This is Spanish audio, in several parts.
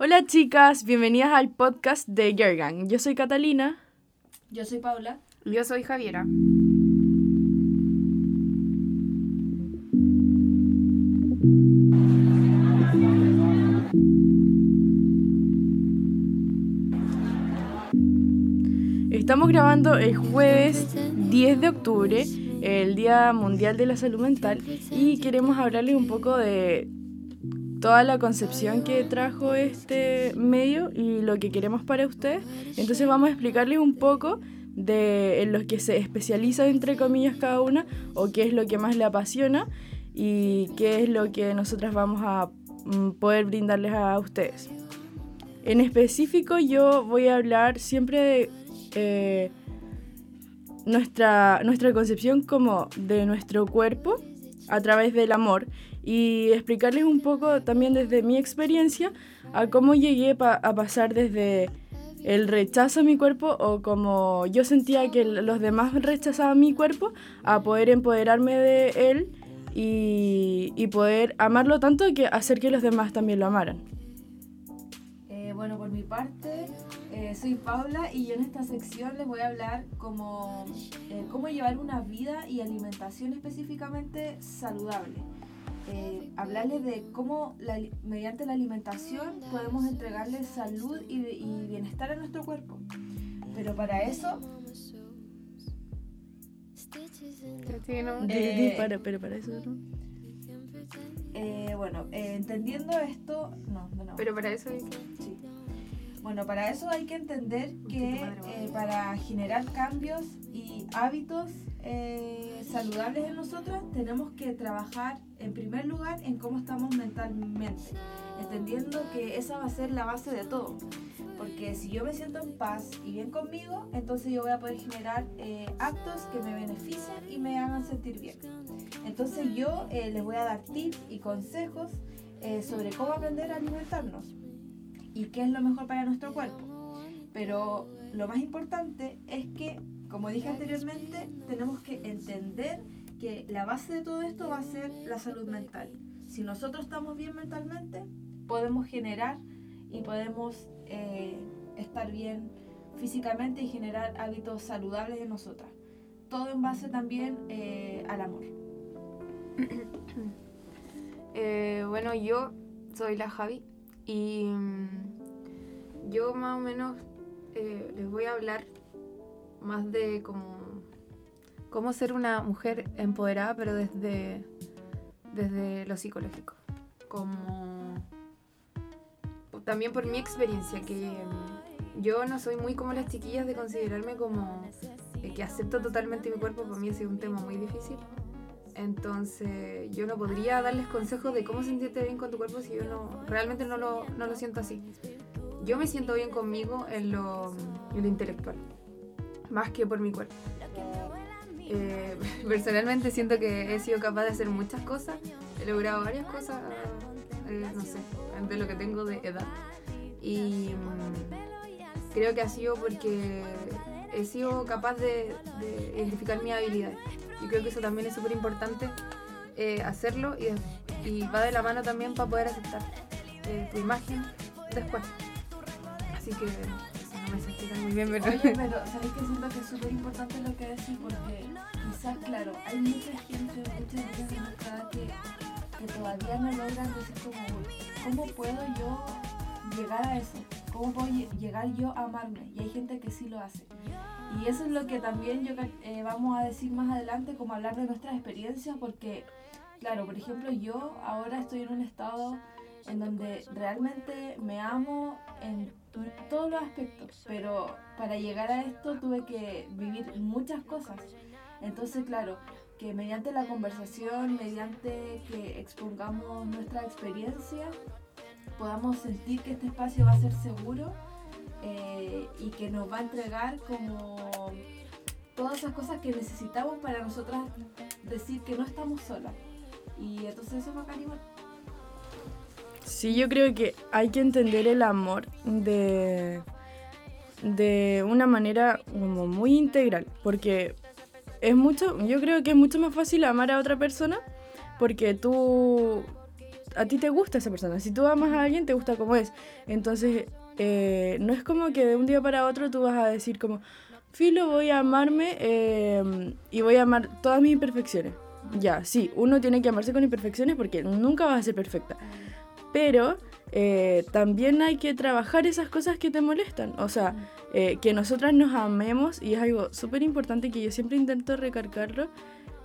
Hola chicas, bienvenidas al podcast de Gergan. Yo soy Catalina. Yo soy Paula. Yo soy Javiera. Estamos grabando el jueves 10 de octubre, el Día Mundial de la Salud Mental, y queremos hablarles un poco de toda la concepción que trajo este medio y lo que queremos para ustedes. Entonces vamos a explicarles un poco de en lo que se especializa entre comillas cada una o qué es lo que más le apasiona y qué es lo que nosotras vamos a mm, poder brindarles a ustedes. En específico yo voy a hablar siempre de eh, nuestra, nuestra concepción como de nuestro cuerpo a través del amor y explicarles un poco también desde mi experiencia a cómo llegué a pasar desde el rechazo a mi cuerpo o como yo sentía que los demás rechazaban mi cuerpo a poder empoderarme de él y, y poder amarlo tanto que hacer que los demás también lo amaran. Eh, bueno, por mi parte, eh, soy Paula y yo en esta sección les voy a hablar como eh, cómo llevar una vida y alimentación específicamente saludable. Eh, hablarles de cómo mediante la alimentación podemos entregarle salud y, bienestar a nuestro cuerpo. Pero para eso... pero para eso no. bueno, entendiendo esto, no, no, no. Pero para eso hay Sí. Bueno, para eso hay que entender que eh, para generar cambios y hábitos eh, saludables en nosotros tenemos que trabajar en primer lugar en cómo estamos mentalmente, entendiendo que esa va a ser la base de todo. Porque si yo me siento en paz y bien conmigo, entonces yo voy a poder generar eh, actos que me beneficien y me hagan sentir bien. Entonces yo les voy a dar tips y consejos sobre cómo aprender a alimentarnos y qué es lo mejor para nuestro cuerpo. Pero lo más importante es que, como dije anteriormente, tenemos que entender que la base de todo esto va a ser la salud mental. Si nosotros estamos bien mentalmente, podemos generar y podemos eh, estar bien físicamente y generar hábitos saludables en nosotras. Todo en base también eh, al amor. Eh, bueno, yo soy la Javi y mm, yo más o menos eh, les voy a hablar más de cómo, cómo ser una mujer empoderada, pero desde, desde lo psicológico. Como también por mi experiencia, que mm, yo no soy muy como las chiquillas de considerarme como eh, que acepto totalmente mi cuerpo, para mí ha sido un tema muy difícil. Entonces yo no podría darles consejos de cómo sentirte bien con tu cuerpo si yo no realmente no lo, no lo siento así. Yo me siento bien conmigo en lo, en lo intelectual, más que por mi cuerpo. Eh, personalmente siento que he sido capaz de hacer muchas cosas, he logrado varias cosas, eh, no sé, de lo que tengo de edad. Y mm, creo que ha sido porque he sido capaz de, de identificar mis habilidades. Yo creo que eso también es súper importante eh, hacerlo y, va de la mano también para poder aceptar eh, tu imagen después. Así que no me sentí muy bien, pero... Oye, pero ¿sabéis que siento que es súper importante lo que decís? Porque quizás, claro, hay mucha gente, muchas niñas de nuestra edad que, que todavía no logran decir como, ¿cómo puedo yo llegar a eso? ¿Cómo puedo llegar yo a amarme? Y hay gente que sí lo hace. Y eso es lo que también yo eh, vamos a decir más adelante, como hablar de nuestras experiencias, porque, claro, por ejemplo, yo ahora estoy en un estado en donde realmente me amo en todos los aspectos, pero para llegar a esto tuve que vivir muchas cosas. Entonces, claro, que mediante la conversación, mediante que expongamos nuestra experiencia, podamos sentir que este espacio va a ser seguro eh, y que nos va a entregar como todas esas cosas que necesitamos para nosotras decir que no estamos solas. Y entonces eso va a animar. Sí, yo creo que hay que entender el amor de, de una manera como muy integral, porque es mucho, yo creo que es mucho más fácil amar a otra persona porque tú a ti te gusta esa persona. Si tú amas a alguien, te gusta como es. Entonces, eh, no es como que de un día para otro tú vas a decir como, filo, voy a amarme eh, y voy a amar todas mis imperfecciones. Ya, sí, uno tiene que amarse con imperfecciones porque nunca vas a ser perfecta. Pero eh, también hay que trabajar esas cosas que te molestan. O sea, eh, que nosotras nos amemos, y es algo súper importante que yo siempre intento recargarlo,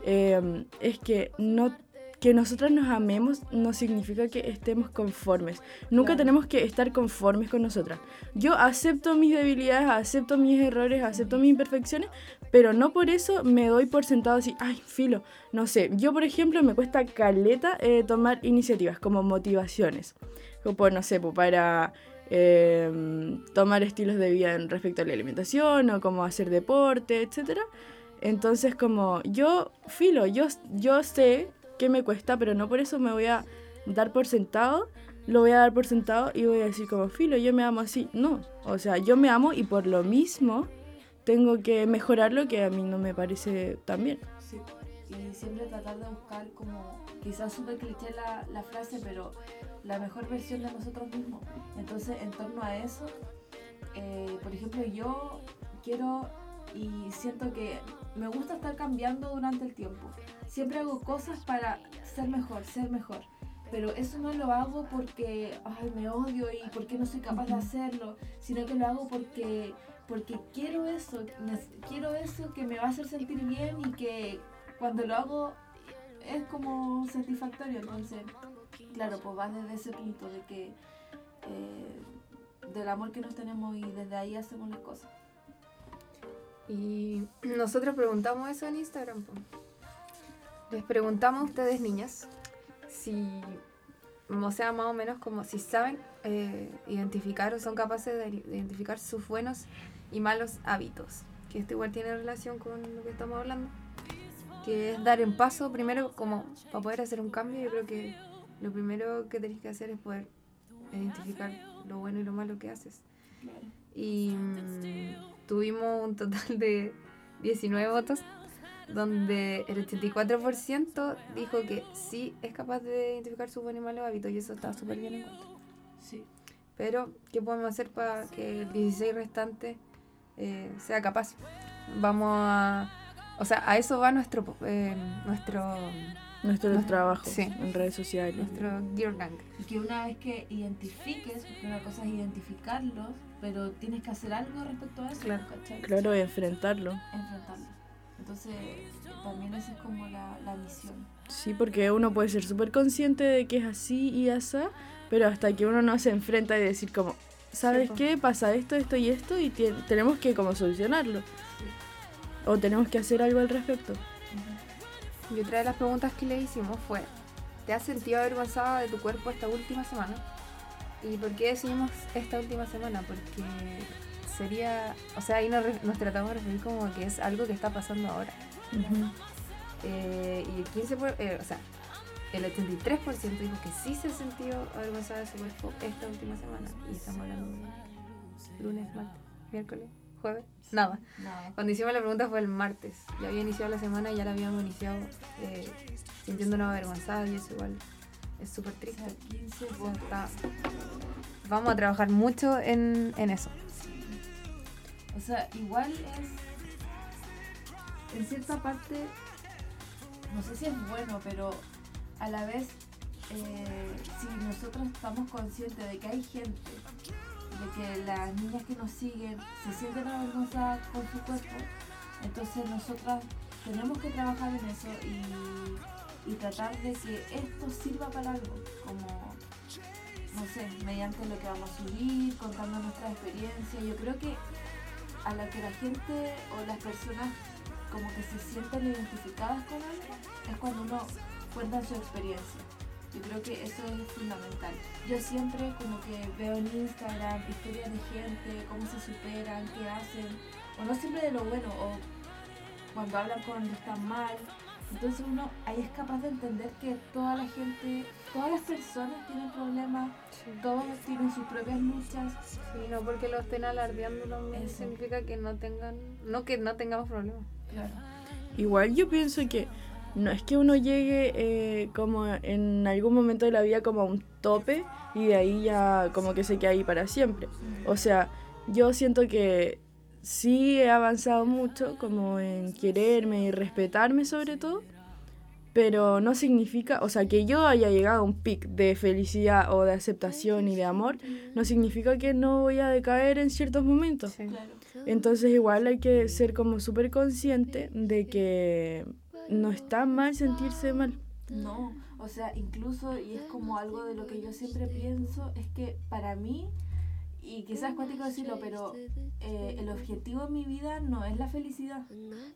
eh, es que no que nosotras nos amemos no significa que estemos conformes. Nunca Claro. tenemos que estar conformes con nosotras. Yo acepto mis debilidades, acepto mis errores, acepto mis imperfecciones, pero no por eso me doy por sentado así, ay, filo. No sé, yo por ejemplo me cuesta caleta eh, tomar iniciativas como motivaciones. Como, no sé, pues, para eh, tomar estilos de vida en respecto a la alimentación o como hacer deporte, etc. Entonces como yo, filo, yo, yo sé que me cuesta, pero no por eso me voy a dar por sentado, lo voy a dar por sentado y voy a decir como, filo, yo me amo así. No, o sea, yo me amo y por lo mismo tengo que mejorar lo que a mí no me parece tan bien. Sí. Y siempre tratar de buscar como, quizás súper cliché la, la frase, pero la mejor versión de nosotros mismos. Entonces, en torno a eso, eh, por ejemplo, yo quiero y siento que me gusta estar cambiando durante el tiempo. Siempre hago cosas para ser mejor, ser mejor. Pero eso no lo hago porque ay, me odio y porque no soy capaz de hacerlo, sino que lo hago porque, porque quiero eso, quiero eso que me va a hacer sentir bien y que cuando lo hago es como satisfactorio. Entonces, claro, pues va desde ese punto de que eh, del amor que nos tenemos y desde ahí hacemos las cosas. Y nosotros preguntamos eso en Instagram. Les preguntamos a ustedes, niñas, si, o sea, más o menos como si saben eh, identificar o son capaces de identificar sus buenos y malos hábitos. Que esto igual tiene relación con lo que estamos hablando. Que es dar en paso primero como para poder hacer un cambio. Yo creo que lo primero que tenés que hacer es poder identificar lo bueno y lo malo que haces. Y mm, tuvimos un total de 19 votos, donde el 84% dijo que sí es capaz de identificar sus buenos y malos hábitos, y eso está súper bien en cuenta. Sí. Pero, ¿qué podemos hacer para que el 16 restante eh, sea capaz? Vamos a. O sea, a eso va nuestro. eh, nuestro. Nuestro Nuestro- trabajo sí. en redes sociales. nuestro Gear Gang. Y que una vez que identifiques, porque una cosa es identificarlos, pero tienes que hacer algo respecto a eso, Claro. ¿cachai? Claro, enfrentarlo. Enfrentarlo. Entonces, también esa es como la, la misión. Sí, porque uno puede ser súper consciente de que es así y así, pero hasta que uno no se enfrenta y decir como, ¿sabes Sí, qué? Pasa esto, esto y esto y tie- tenemos que como solucionarlo. O tenemos que hacer algo al respecto. Y otra de las preguntas que le hicimos fue: ¿Te has sentido avergonzada de tu cuerpo esta última semana? ¿Y por qué decidimos esta última semana? Porque sería. O sea, ahí nos, nos tratamos de referir como que es algo que está pasando ahora. Eh, y el 15%, por- eh, o sea, el 83% dijo que sí se sintió avergonzada de su cuerpo esta última semana. Y estamos hablando de lunes, martes, miércoles, jueves, nada. Nada. Cuando hicimos la pregunta fue el martes. Ya había iniciado la semana y ya la habíamos iniciado eh, sintiéndonos avergonzadas y eso igual es súper triste. 15 O sea, votos. está- Vamos a trabajar mucho en, en eso. O sea, igual es. En cierta parte. No sé si es bueno, pero a la vez. eh, si nosotros estamos conscientes de que hay gente, de que las niñas que nos siguen se sienten avergonzadas con su cuerpo, entonces nosotras tenemos que trabajar en eso y, y tratar de que esto sirva para algo, como no sé, mediante lo que vamos a subir, contando nuestra experiencia. Yo creo que a la que la gente o las personas como que se sienten identificadas con algo es cuando uno cuenta su experiencia. Yo creo que eso es fundamental. Yo siempre como que veo en Instagram historias de gente, cómo se superan, qué hacen, o no siempre de lo bueno, o cuando hablan cuando están mal. Entonces uno ahí es capaz de entender que toda la gente, todas las personas tienen problemas, todos tienen sus propias luchas. Sí, no porque lo estén alardeando no Eso. significa que no tengan, no que no tengamos problemas. Claro. Igual yo pienso que no es que uno llegue eh, como en algún momento de la vida como a un tope y de ahí ya como que se queda ahí para siempre. O sea, yo siento que sí he avanzado mucho como en quererme y respetarme sobre todo, pero no significa, o sea, que yo haya llegado a un pic de felicidad o de aceptación y de amor, no significa que no voy a decaer en ciertos momentos. Entonces igual hay que ser como súper consciente de que no está mal sentirse mal. No, o sea, incluso, y es como algo de lo que yo siempre pienso, es que para mí, y quizás es cuántico decirlo, pero eh, el objetivo en mi vida no es la felicidad,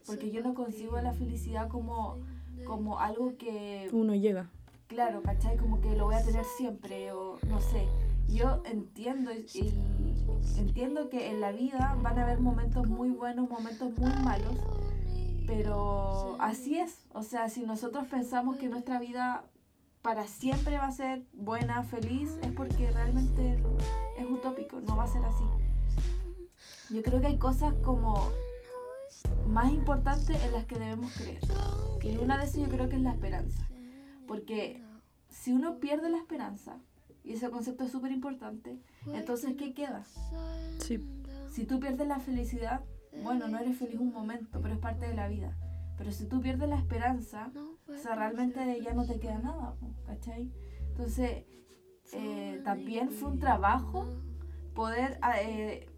porque yo no concibo la felicidad como, como algo que... Uno llega. Claro, ¿cachai? Como que lo voy a tener siempre, o no sé. Yo entiendo y entiendo que en la vida van a haber momentos muy buenos, momentos muy malos, pero así es. O sea, si nosotros pensamos que nuestra vida para siempre va a ser buena, feliz, es porque realmente es utópico, no va a ser así. Yo creo que hay cosas como más importantes en las que debemos creer. Y una de esas yo creo que es la esperanza. Porque si uno pierde la esperanza, y ese concepto es súper importante, entonces ¿qué queda? Sí. Si tú pierdes la felicidad, bueno, no eres feliz un momento, pero es parte de la vida. Pero si tú pierdes la esperanza, o sea, realmente ya no te queda nada, ¿cachai? Entonces, eh, también fue un trabajo poder, ah, eh,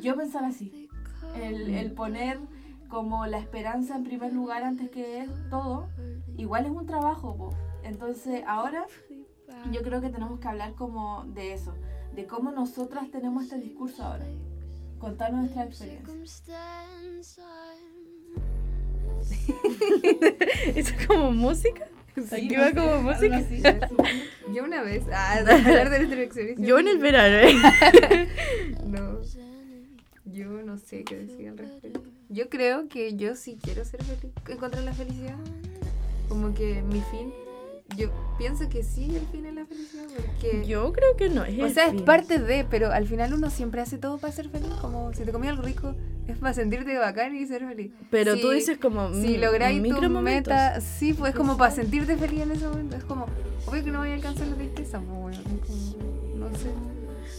yo pensar así, el, el, poner como la esperanza en primer lugar antes que todo, igual es un trabajo, entonces ahora yo creo que tenemos que hablar como de eso, de cómo nosotras tenemos este discurso ahora. Contar nuestra experiencia. ¿Eso es como música? Aquí va como música. yo una vez, ah, hablar de nuestra experiencia. Yo en el verano, ¿eh? no. Yo no sé qué decir al respecto. Yo creo que yo sí quiero ser feliz, encontrar la felicidad. Como que mi fin yo pienso que sí, el fin es la felicidad, porque... Yo creo que no, es O sea, es parte de, pero al final uno siempre hace todo para ser feliz, como si te comí algo rico, es para sentirte bacán y ser feliz. Pero tú dices como... Si lográis tu meta, sí, pues es como para sentirte feliz en ese momento, es como, obvio que no voy a alcanzar la tristeza, pues bueno, no sé.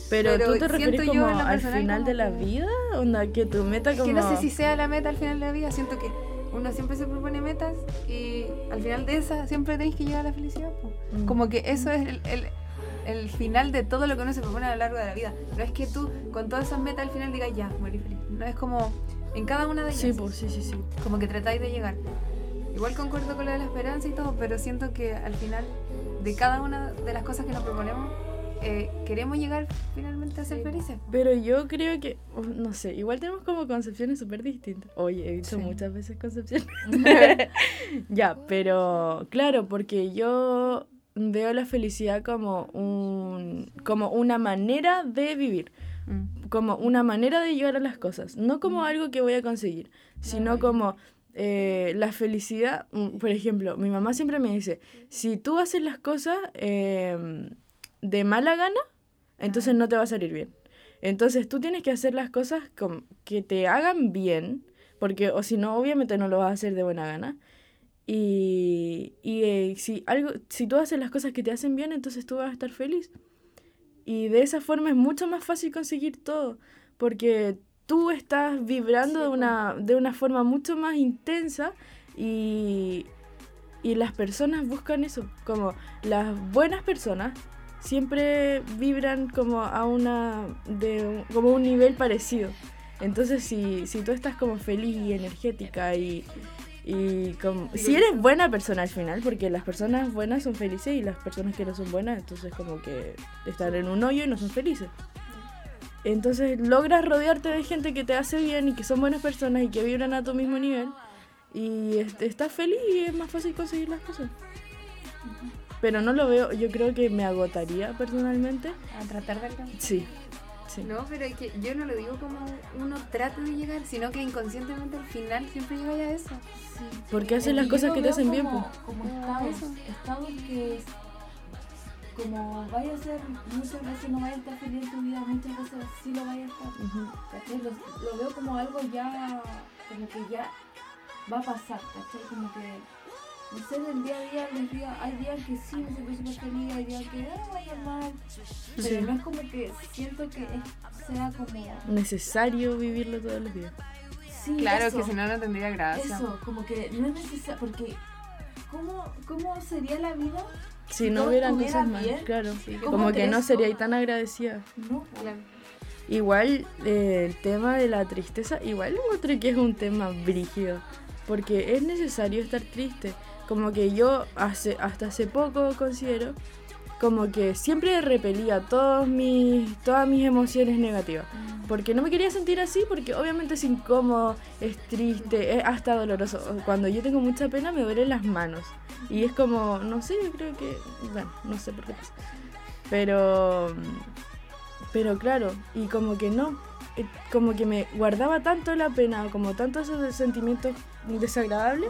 Pero, tú te refieres como al final de la vida, onda, que tu meta como... Que no sé si sea la meta al final de la vida, siento que uno siempre se propone metas y al final de esas siempre tenéis que llegar a la felicidad. Mm. Como que eso es el, el, el, final de todo lo que uno se propone a lo largo de la vida. No es que tú con todas esas metas al final digas ya, morí feliz. No es como en cada una de ellas. Sí, pues, sí, sí, sí. Como que tratáis de llegar. Igual concuerdo con lo de la esperanza y todo, pero siento que al final de cada una de las cosas que nos proponemos eh, queremos llegar finalmente a ser felices. Pero yo creo que, no sé, igual tenemos como concepciones súper distintas. Oye, he visto muchas veces concepciones. ya, pero claro, porque yo veo la felicidad como, un, como una manera de vivir. Mm. Como una manera de llegar a las cosas. No como mm. algo que voy a conseguir, sino como... Eh, la felicidad, mm, por ejemplo, mi mamá siempre me dice, si tú haces las cosas eh, de mala gana, entonces no te va a salir bien. Entonces tú tienes que hacer las cosas que te hagan bien, porque o si no, obviamente no lo vas a hacer de buena gana. Y, y eh, si, algo, si tú haces las cosas que te hacen bien, entonces tú vas a estar feliz. Y de esa forma es mucho más fácil conseguir todo, porque tú estás vibrando de, una, de una forma mucho más intensa y, y las personas buscan eso, como las buenas personas siempre vibran como a una de como un nivel parecido. Entonces si, si tú estás como feliz y energética y, y como, si eres buena persona al final, porque las personas buenas son felices y las personas que no son buenas, entonces como que están en un hoyo y no son felices. Entonces logras rodearte de gente que te hace bien y que son buenas personas y que vibran a tu mismo nivel y estás feliz y es más fácil conseguir las cosas. Pero no lo veo, yo creo que me agotaría personalmente. ¿A tratar de alcanzar? Sí. Sí. No, pero es que yo no lo digo como uno trate de llegar, sino que inconscientemente al final siempre llega a eso. Sí. Porque haces las cosas que te hacen bien. Como, como estados, estados que como vaya a ser, muchas veces no vaya a estar feliz en tu vida, muchas veces sí lo vaya a estar. lo, lo, veo como algo ya, como que ya va a pasar, ¿cachai? Como que no sé, del día a día, los días, hay días que sí me siento súper feliz, hay días que ah, va normal, pero Sí. no es como que siento que sea como, Necesario vivirlo todos los días. sí, Claro, eso, que si no, no tendría gracia. eso, como que no es necesario, porque ¿cómo, ¿cómo sería la vida? Si no hubieran cosas más, bien, claro. ¿cómo Como que no sería tan agradecida. No. Claro. Igual eh, el tema de la tristeza, igual encuentro que es un tema brígido, porque es necesario estar triste. Como que yo hace, hasta hace poco considero como que siempre repelía todos mis, todas mis emociones negativas. Porque no me quería sentir así, porque obviamente es incómodo, es triste, es hasta doloroso. Cuando yo tengo mucha pena me duelen las manos. Y es como, no sé, yo creo que, bueno, no sé por qué pasa. Pero, pero claro, y como que no, eh, como que me guardaba tanto la pena, como tantos esos sentimientos desagradables,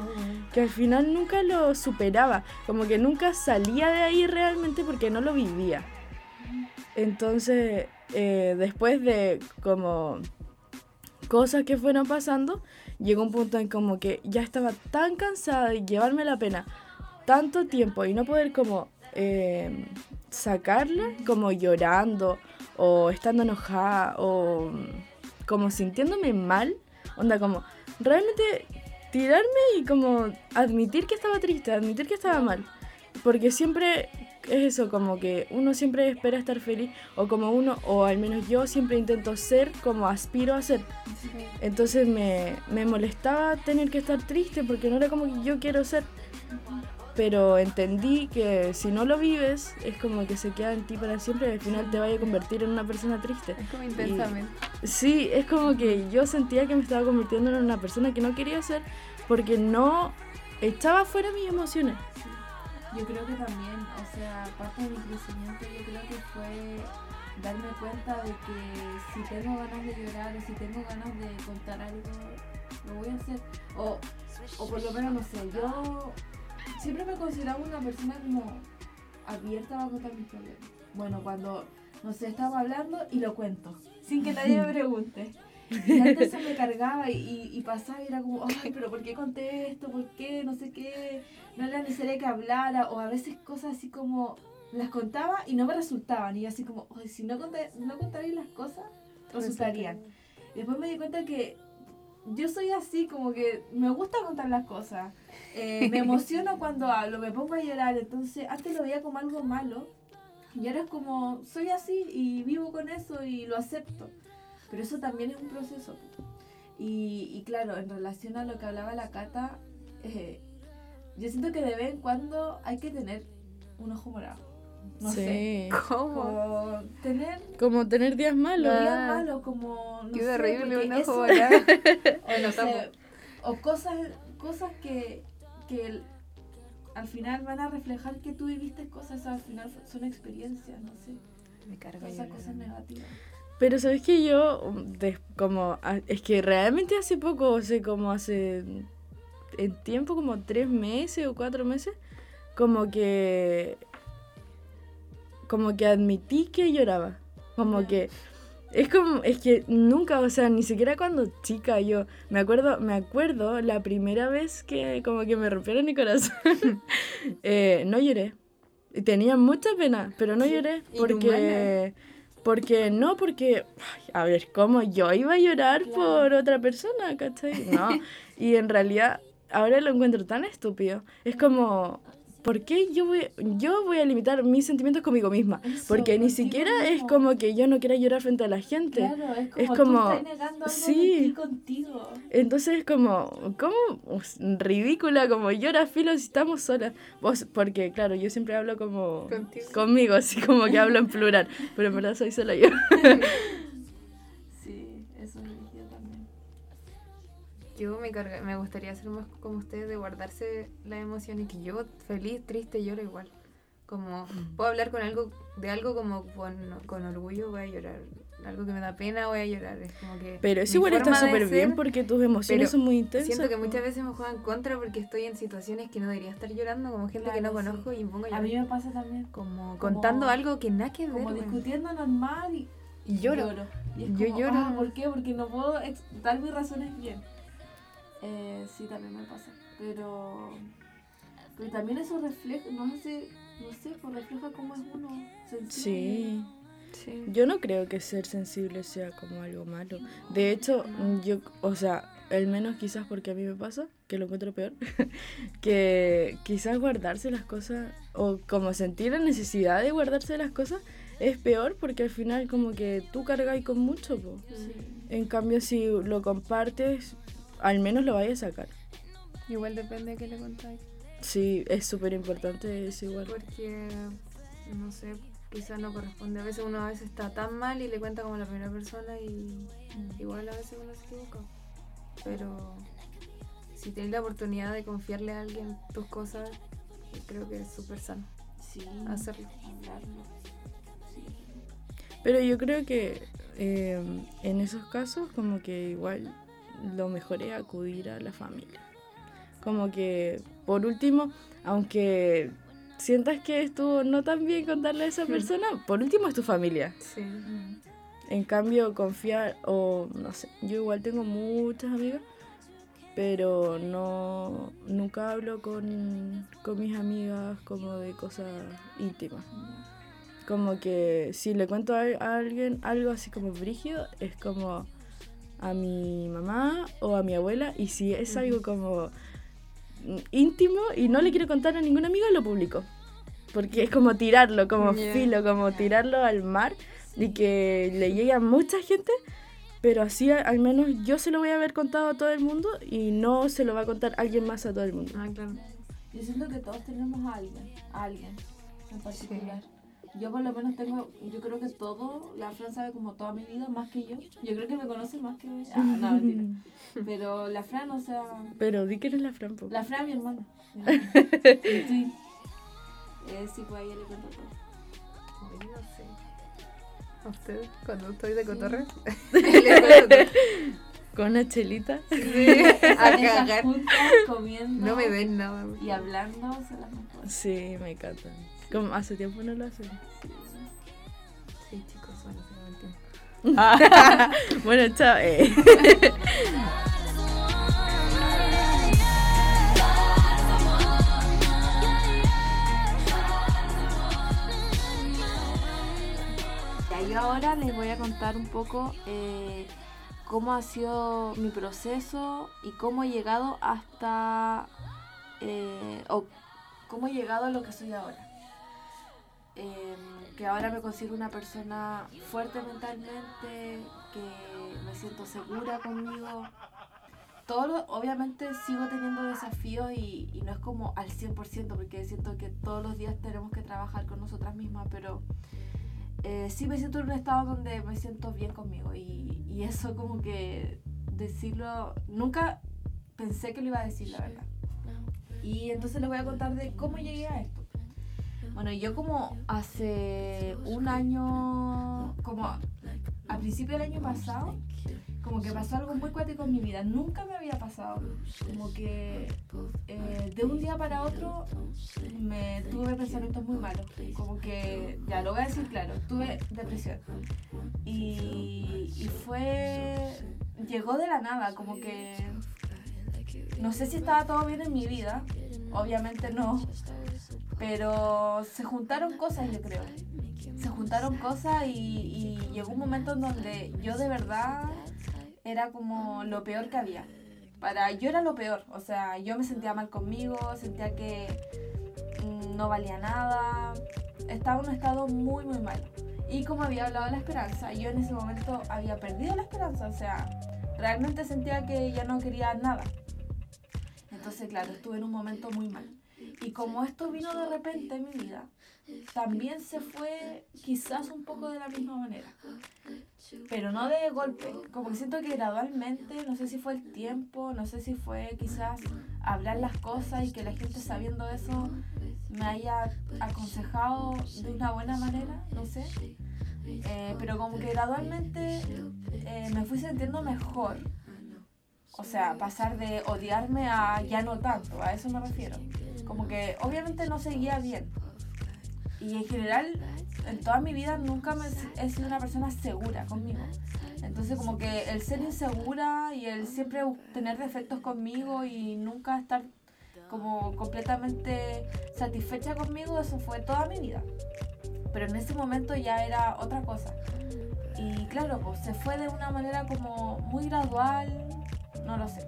que al final nunca lo superaba, como que nunca salía de ahí realmente porque no lo vivía. Entonces, eh, después de como cosas que fueron pasando, llegó un punto en como que ya estaba tan cansada de llevarme la pena tanto tiempo y no poder como eh, sacarla, como llorando o estando enojada o como sintiéndome mal, onda como realmente tirarme y como admitir que estaba triste, admitir que estaba mal, porque siempre es eso, como que uno siempre espera estar feliz o como uno, o al menos yo siempre intento ser como aspiro a ser. Entonces me, me molestaba tener que estar triste porque no era como que yo quiero ser. Pero entendí que si no lo vives, es como que se queda en ti para siempre y al final te vaya a convertir en una persona triste. Es como intensamente. Sí, es como que yo sentía que me estaba convirtiendo en una persona que no quería ser porque no echaba fuera mis emociones. Yo creo que también, o sea, parte de mi crecimiento yo creo que fue darme cuenta de que si tengo ganas de llorar o si tengo ganas de contar algo, lo voy a hacer. O, o por lo menos, no sé, yo siempre me consideraba una persona como abierta a contar mis problemas. Bueno, cuando, no sé, estaba hablando y lo cuento, sin que nadie me pregunte. Y antes se me cargaba y, y, y pasaba y era como, ay, pero ¿por qué conté esto? ¿Por qué? No sé qué. No era necesario que hablara. O a veces cosas así como, las contaba y no me resultaban. Y yo así como, ay, si no, conté, no contaría las cosas, resultarían. Después me di cuenta que yo soy así, como que me gusta contar las cosas. Eh, me emociono cuando hablo, me pongo a llorar. Entonces, antes lo veía como algo malo. Y ahora es como, soy así y vivo con eso y lo acepto. Pero eso también es un proceso. Y, y claro, en relación a lo que hablaba la Cata, eh, yo siento que de vez en cuando hay que tener un ojo morado. No sé. ¿Cómo? Como tener Como tener días malos. los días Ah. malos, como. No Qué sé, horrible un ojo o, no sé, Tampoco. o cosas, cosas que, que el- al final van a reflejar que tú viviste cosas, al final son experiencias, no sé, Me carga esas cosas negativas. Pero sabes que yo, um, de- como, a- es que realmente hace poco, o sea, como hace, en tiempo como tres meses o cuatro meses, como que, como que admití que lloraba, como que, es como, es que nunca, o sea, ni siquiera cuando chica yo, me acuerdo, me acuerdo la primera vez que como que me rompieron el corazón, eh, no lloré, tenía mucha pena, pero no lloré, porque... Porque no, porque, ay, a ver, ¿cómo yo iba a llorar Claro. por otra persona, ¿cachai? No, y en realidad ahora lo encuentro tan estúpido. Es como, ¿por qué yo voy, yo voy a limitar mis sentimientos conmigo misma? Eso, Porque ni siquiera es mismo. como que yo no quiera llorar frente a la gente. Claro, es como, es como- tú estás negando algo sí. de ti contigo. Entonces es como, ¿cómo? Ridícula, como llora filo si estamos solas. Vos, porque claro, yo siempre hablo como Contigo. conmigo, así como que hablo en plural, pero en verdad soy sola yo. Yo me, carga, me gustaría ser más como ustedes de guardarse la emoción y que yo feliz, triste, lloro igual. Como puedo hablar con algo de algo como con, con orgullo voy a llorar. Algo que me da pena voy a llorar. Es como que Pero eso igual está súper bien porque tus emociones son muy intensas. Siento que muchas veces me juegan contra porque estoy en situaciones que no debería estar llorando, como gente que no Claro, sí. conozco y me pongo a A llorar. mí me pasa también. Como como- contando algo que nada que ver. Como discutiendo normal y, Y lloro. Y es Yo como, lloro. ah, ¿Por qué? Porque no puedo dar mis razones bien. Eh, sí, también me pasa. Pero, Pero también eso refleja, nos hace, no sé, pues refleja cómo es uno sensible. Sí. Sí. Yo no creo que ser sensible sea como algo malo. De hecho, yo, o sea, al menos quizás porque a mí me pasa, que lo encuentro peor, que quizás guardarse las cosas o como sentir la necesidad de guardarse las cosas es peor porque al final como que tú cargas con mucho. po. Sí. En cambio, si lo compartes, al menos lo vayas a sacar. Igual depende de qué le contáis. Sí, es súper importante eso igual. Porque, no sé, quizás no corresponde. A veces uno a veces está tan mal y le cuenta como la primera persona y igual a veces uno se equivoca. Pero si tienes la oportunidad de confiarle a alguien tus cosas, creo que es súper sano Sí. hacerlo. Hablarlo. Sí. Pero yo creo que eh, en esos casos como que igual lo mejor es acudir a la familia. Como que por último, aunque sientas que estuvo no tan bien contarle a esa persona, por último es tu familia. Sí. En cambio, confiar o no sé, yo igual tengo muchas amigas, pero no nunca hablo con, con mis amigas como de cosas íntimas. Como que si le cuento a, a alguien algo así como brígido, es como a mi mamá o a mi abuela. Y si es algo como íntimo y no le quiero contar a ninguna amiga, lo publico. Porque es como tirarlo, como filo, como tirarlo al mar y que le llegue a mucha gente. Pero así a- al menos yo se lo voy a haber contado a todo el mundo y no se lo va a contar alguien más a todo el mundo. Ah, claro. Yo siento que todos tenemos a alguien, a alguien en particular. Yo por lo menos tengo, yo creo que todo, la Fran sabe como toda mi vida, más que yo. Yo creo que me conoce más que... Ah, no, mentira. Pero la Fran, o sea, Pero di que eres la Fran. po. la Fran mi hermana. Sí. Eh, sí, pues a ella le cuento todo. Ay, no sé. ¿A ustedes cuando estoy de Sí. cotorre? Le cuento todo. Con una chelita. Sí, a cagar. juntas, comiendo No me den nada. y hablando, se las mejores. Sí, me encanta. Como hace tiempo no lo hacen. Sí, chicos, bueno, se el tiempo. bueno, chao. eh. Yo ahora les voy a contar un poco eh, cómo ha sido mi proceso y cómo he llegado hasta. eh, o cómo he llegado a lo que soy ahora. Em, que ahora me considero una persona fuerte mentalmente, que me siento segura conmigo. Todo obviamente sigo teniendo desafíos y, y no es como al 100% porque siento que todos los días tenemos que trabajar con nosotras mismas, pero eh, sí me siento en un estado donde me siento bien conmigo y, y eso como que decirlo, nunca pensé que lo iba a decir, la verdad. Y entonces les voy a contar de cómo llegué a esto. Bueno, yo como hace un año, como a principio del año pasado, como que pasó algo muy cuático en mi vida. Nunca me había pasado. Como que eh, de un día para otro me tuve pensamientos muy malos. Como que, ya lo voy a decir claro, tuve depresión. Y, y fue, llegó de la nada, como que, no sé si estaba todo bien en mi vida, obviamente no, pero se juntaron cosas, yo creo. Se juntaron cosas y, llegó un momento en donde yo de verdad era como lo peor que había. Para yo era lo peor, o sea, yo me sentía mal conmigo, sentía que mm, no valía nada, estaba en un estado muy muy malo. Y como había hablado de la esperanza, yo en ese momento había perdido la esperanza, o sea, realmente sentía que ya no quería nada. Entonces, claro, estuve en un momento muy mal. Y como esto vino de repente en mi vida, también se fue quizás un poco de la misma manera. Pero no de golpe. Como que siento que gradualmente, no sé si fue el tiempo, no sé si fue quizás hablar las cosas y que la gente sabiendo eso me haya aconsejado de una buena manera, no sé. Eh, pero como que gradualmente eh, me fui sintiendo mejor. O sea, pasar de odiarme a ya no tanto, a eso me refiero. Como que obviamente no seguía bien. Y en general, en toda mi vida nunca me he sido una persona segura conmigo. Entonces como que el ser insegura y el siempre tener defectos conmigo y nunca estar como completamente satisfecha conmigo, eso fue toda mi vida. Pero en ese momento ya era otra cosa. Y claro, pues se fue de una manera como muy gradual, no lo sé.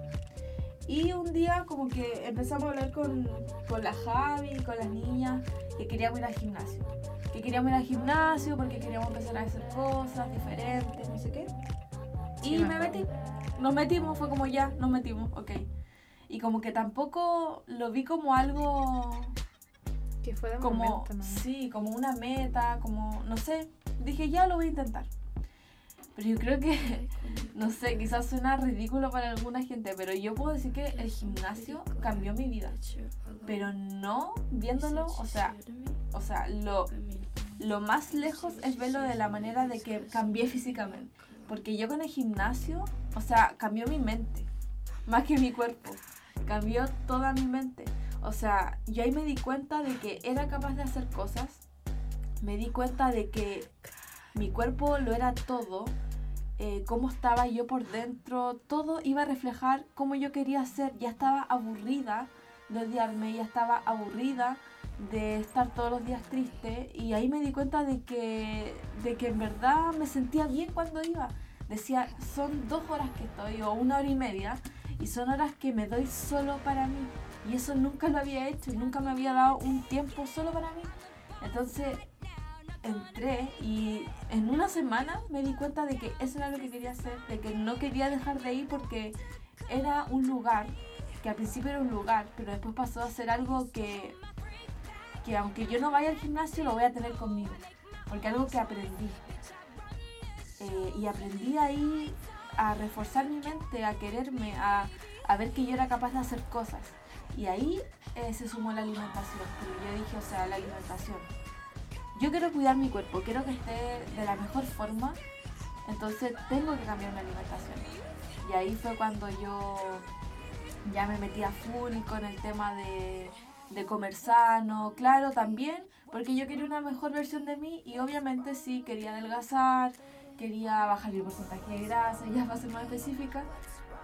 Y un día como que empezamos a hablar con, con la Javi, con las niñas, que queríamos ir al gimnasio. Que queríamos ir al gimnasio porque queríamos empezar a hacer cosas diferentes, no sé qué. Y Sí, me me acuerdo. metí. Nos metimos, fue como ya, nos metimos, ok. Y como que tampoco lo vi como algo Que fue de como momento, ¿no? sí como una meta como no sé dije ya lo voy a intentar pero yo creo que no sé quizás suena ridículo para alguna gente pero yo puedo decir que el gimnasio cambió mi vida pero no viéndolo o sea o sea lo lo más lejos es verlo de la manera de que cambié físicamente porque yo con el gimnasio o sea cambió mi mente más que mi cuerpo cambió toda mi mente o sea, yo ahí me di cuenta de que era capaz de hacer cosas. Me di cuenta de que mi cuerpo lo era todo. eh, cómo estaba yo por dentro. Todo iba a reflejar cómo yo quería ser. Ya estaba aburrida de odiarme. Ya estaba aburrida de estar todos los días triste. Y ahí me di cuenta de que, de que en verdad me sentía bien cuando iba. Decía, son dos horas que estoy o una hora y media. Y son horas que me doy solo para mí. Y eso nunca lo había hecho, nunca me había dado un tiempo solo para mí. Entonces entré y en una semana me di cuenta de que eso era lo que quería hacer, de que no quería dejar de ir porque era un lugar, que al principio era un lugar, pero después pasó a ser algo que, que aunque yo no vaya al gimnasio lo voy a tener conmigo, porque algo que aprendí. Eh, y aprendí ahí a reforzar mi mente, a quererme, a, a ver que yo era capaz de hacer cosas. Y ahí eh, se sumó la alimentación, porque yo dije, o sea, la alimentación. Yo quiero cuidar mi cuerpo, quiero que esté de la mejor forma, entonces tengo que cambiar mi alimentación. Y ahí fue cuando yo ya me metí a full con el tema de, de comer sano, claro, también, porque yo quería una mejor versión de mí y obviamente sí, quería adelgazar, quería bajar el porcentaje de grasa, ya va a ser más específica,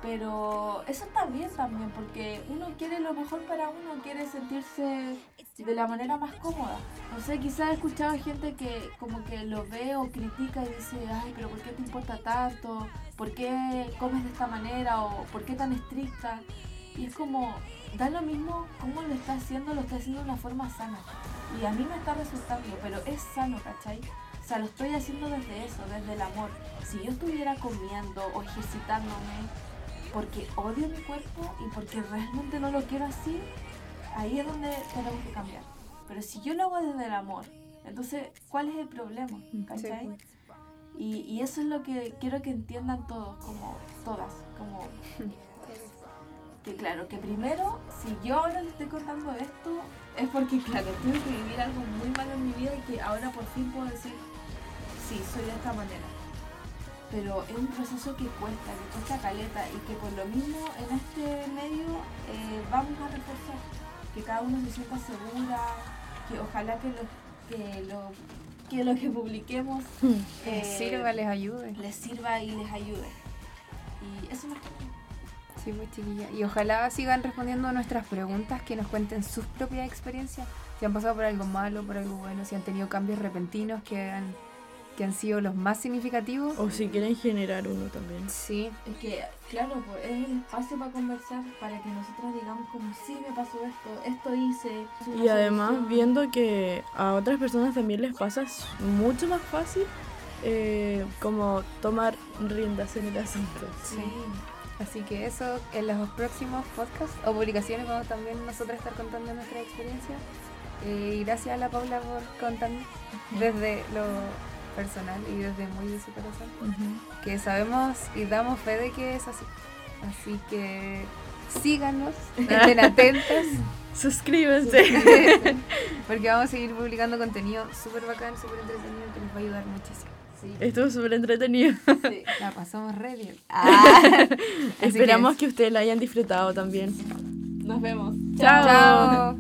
pero eso está bien también, porque uno quiere lo mejor para uno, quiere sentirse de la manera más cómoda. No sé, quizás he escuchado gente que como que lo ve o critica y dice, ay, pero ¿por qué te importa tanto? ¿Por qué comes de esta manera? ¿O por qué tan estricta? Y es como, da lo mismo cómo lo está haciendo, lo está haciendo de una forma sana. Y a mí me está resultando, pero es sano, ¿cachai? O sea, lo estoy haciendo desde eso, desde el amor. Si yo estuviera comiendo o ejercitándome porque odio mi cuerpo y porque realmente no lo quiero así, ahí es donde tenemos que cambiar. Pero si yo lo hago desde el amor, entonces, ¿cuál es el problema? ¿Cachai? pues. Y, y eso es lo que quiero que entiendan todos, como todas, como que claro, que primero, si yo ahora les estoy contando esto, es porque claro, tuve que vivir algo muy malo en mi vida y que ahora por fin puedo decir, sí, soy de esta manera. Pero es un proceso que cuesta, que cuesta caleta y que por lo mismo en este medio eh, vamos a reforzar, que cada uno se sienta segura, que ojalá que lo que lo que, lo que publiquemos Les eh, sirva, les ayude. les sirva y les ayude. Y eso más que. Sí, muy chiquilla. Y ojalá sigan respondiendo a nuestras preguntas, que nos cuenten sus propias experiencias. Si han pasado por algo malo, por algo bueno, si han tenido cambios repentinos que han, que han sido los más significativos. O si quieren generar uno también. Sí, Es que, claro, pues, es el espacio para conversar, para que nosotros digamos como, sí, me pasó esto, esto hice. Y además, solución". viendo que a otras personas también les pasa, mucho más fácil eh, como tomar riendas en el asunto. Sí. así que eso en los próximos podcasts o publicaciones vamos también nosotros a estar contando nuestra experiencia. Eh, y gracias a la Paula por contarnos desde lo personal y desde muy de su corazón. Que sabemos y damos fe de que es así. Así que síganos, estén atentos, Suscríbanse. porque vamos a seguir publicando contenido súper bacán, súper entretenido que les va a ayudar muchísimo. Sí. Estuvo súper entretenido. sí. La pasamos re bien. Que- Esperamos que ustedes la hayan disfrutado también. Nos vemos. Chao. Chao.